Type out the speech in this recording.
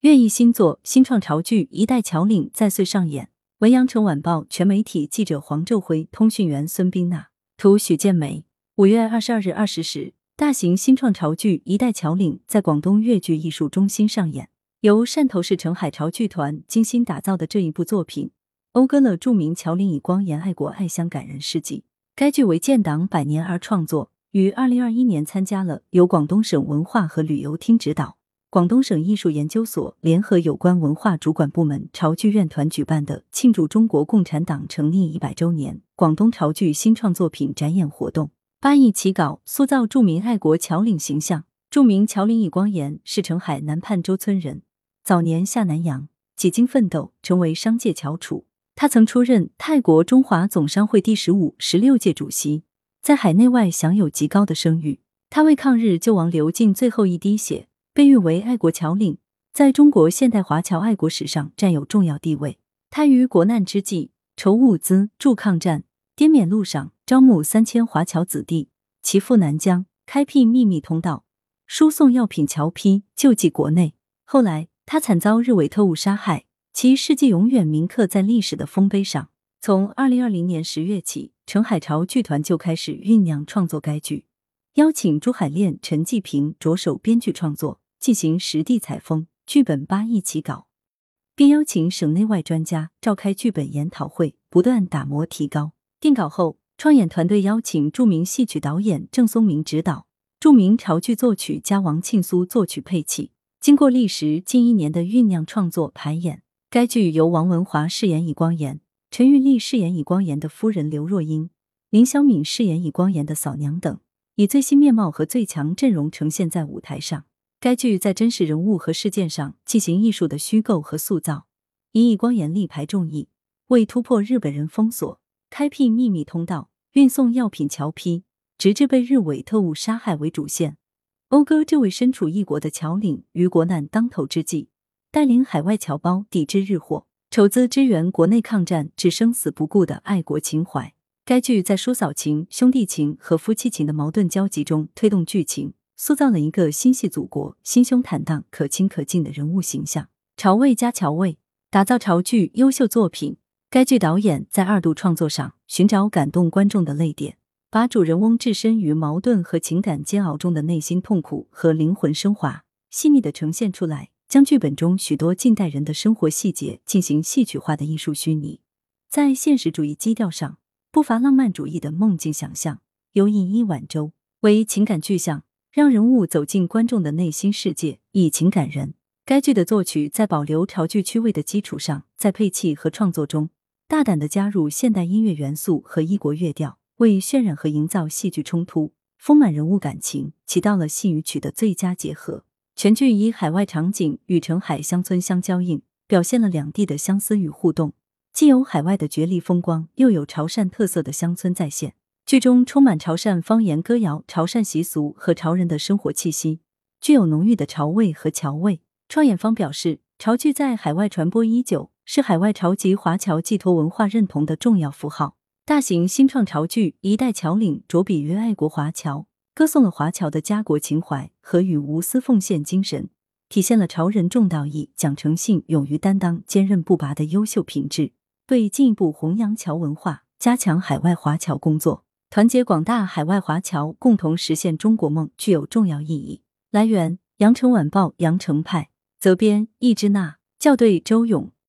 乐毅新作新创潮剧《一代侨领》再岁上演。文阳城晚报全媒体记者黄昼辉，通讯员孙冰娜，图许建梅。五月二十二日二十时，大型新创潮剧《一代侨领》在广东粤剧艺术中心上演。由汕头市澄海潮剧团精心打造的这一部作品，讴歌了著名侨领以光言爱国爱乡感人事迹。该剧为建党百年而创作，于二零二一年参加了由广东省文化和旅游厅指导。广东省艺术研究所联合有关文化主管部门潮剧院团举办的庆祝中国共产党成立一百周年广东潮剧新创作品展演活动，八亿起稿塑造著名爱国侨领形象。著名侨领尹光言是澄海南畔洲村人，早年下南洋，几经奋斗，成为商界翘楚。他曾出任泰国中华总商会第十五、十六届主席，在海内外享有极高的声誉。他为抗日救亡流尽最后一滴血。被誉为爱国侨领，在中国现代华侨爱国史上占有重要地位。他于国难之际筹物资助抗战，滇缅路上招募三千华侨子弟，齐赴南疆，开辟秘密通道，输送药品、侨批，救济国内。后来他惨遭日伪特务杀害，其事迹永远铭刻在历史的丰碑上。从二零二零年十月起，陈海潮剧团就开始酝酿创作该剧，邀请朱海炼、陈继平着手编剧创作。进行实地采风，剧本八一起稿，并邀请省内外专家召开剧本研讨会，不断打磨提高。定稿后，创演团队邀请著名戏曲导演郑松明指导，著名潮剧作曲家王庆苏作曲配器。经过历时近一年的酝酿创作排演，该剧由王文华饰演尹光言，陈玉丽饰演尹光言的夫人刘若英，林小敏饰演尹光言的嫂娘等，以最新面貌和最强阵容呈现在舞台上。该剧在真实人物和事件上进行艺术的虚构和塑造，以以光严力排众议，为突破日本人封锁、开辟秘密通道、运送药品、侨批，直至被日伪特务杀害为主线。讴歌这位身处异国的侨领于国难当头之际，带领海外侨胞抵制日货，筹资支援国内抗战至生死不顾的爱国情怀。该剧在叔嫂情、兄弟情和夫妻情的矛盾交集中推动剧情。塑造了一个心系祖国、心胸坦荡、可亲可敬的人物形象。潮味加侨味，打造潮剧优秀作品。该剧导演在二度创作上寻找感动观众的泪点，把主人翁置身于矛盾和情感煎熬中的内心痛苦和灵魂升华，细腻的呈现出来，将剧本中许多近代人的生活细节进行戏曲化的艺术虚拟。在现实主义基调上，不乏浪漫主义的梦境想象，有隐一晚舟为情感具象。让人物走进观众的内心世界，以情感人。该剧的作曲在保留潮剧趣味的基础上，在配器和创作中大胆的加入现代音乐元素和异国乐调，为渲染和营造戏剧冲突、丰满人物感情，起到了戏与曲的最佳结合。全剧以海外场景与澄海乡村相交映，表现了两地的相思与互动，既有海外的绝丽风光，又有潮汕特色的乡村再现。剧中充满潮汕方言歌谣、潮汕习俗和潮人的生活气息，具有浓郁的潮味和侨味。创演方表示，潮剧在海外传播已久，是海外潮籍华侨寄托文化认同的重要符号。大型新创潮剧《一代侨领》着笔于爱国华侨，歌颂了华侨的家国情怀和与无私奉献精神，体现了潮人重道义、讲诚信、勇于担当、坚韧不拔的优秀品质，对进一步弘扬侨文化、加强海外华侨工作。团结广大海外华侨，共同实现中国梦，具有重要意义。来源：羊城晚报羊城派，责编：易之娜，校对：周勇。